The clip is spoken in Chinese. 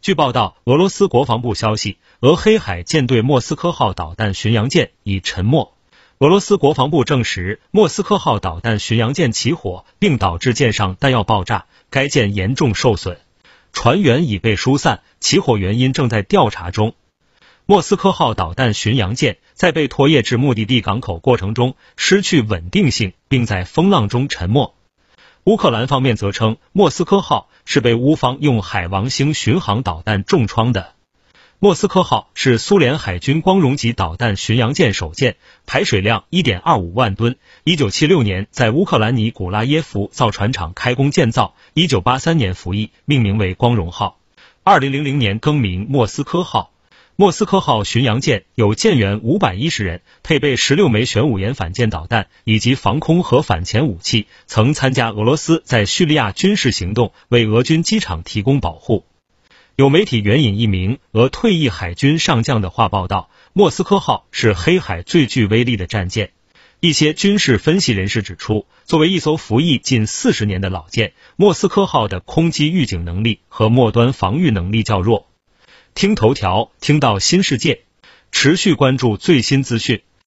据报道，俄罗斯国防部消息，俄黑海舰队莫斯科号导弹巡洋舰已沉没。俄罗斯国防部证实，莫斯科号导弹巡洋舰起火，并导致舰上弹药爆炸，该舰严重受损，船员已被疏散，起火原因正在调查中。莫斯科号导弹巡洋舰在被拖曳至目的地港口过程中失去稳定性，并在风浪中沉没。乌克兰方面则称，莫斯科号是被乌方用海王星巡航导弹重创的。莫斯科号是苏联海军光荣级导弹巡洋舰首舰，排水量一点二五万吨。一九七六年在乌克兰尼古拉耶夫造船厂开工建造，一九八三年服役，命名为光荣号。二零零零年更名莫斯科号。莫斯科号巡洋舰有舰员五百一十人，配备十六枚玄武岩反舰导弹以及防空和反潜武器，曾参加俄罗斯在叙利亚军事行动，为俄军机场提供保护。有媒体援引一名俄退役海军上将的话报道，莫斯科号是黑海最具威力的战舰。一些军事分析人士指出，作为一艘服役近四十年的老舰，莫斯科号的空机预警能力和末端防御能力较弱。听头条，听到新世界，持续关注最新资讯。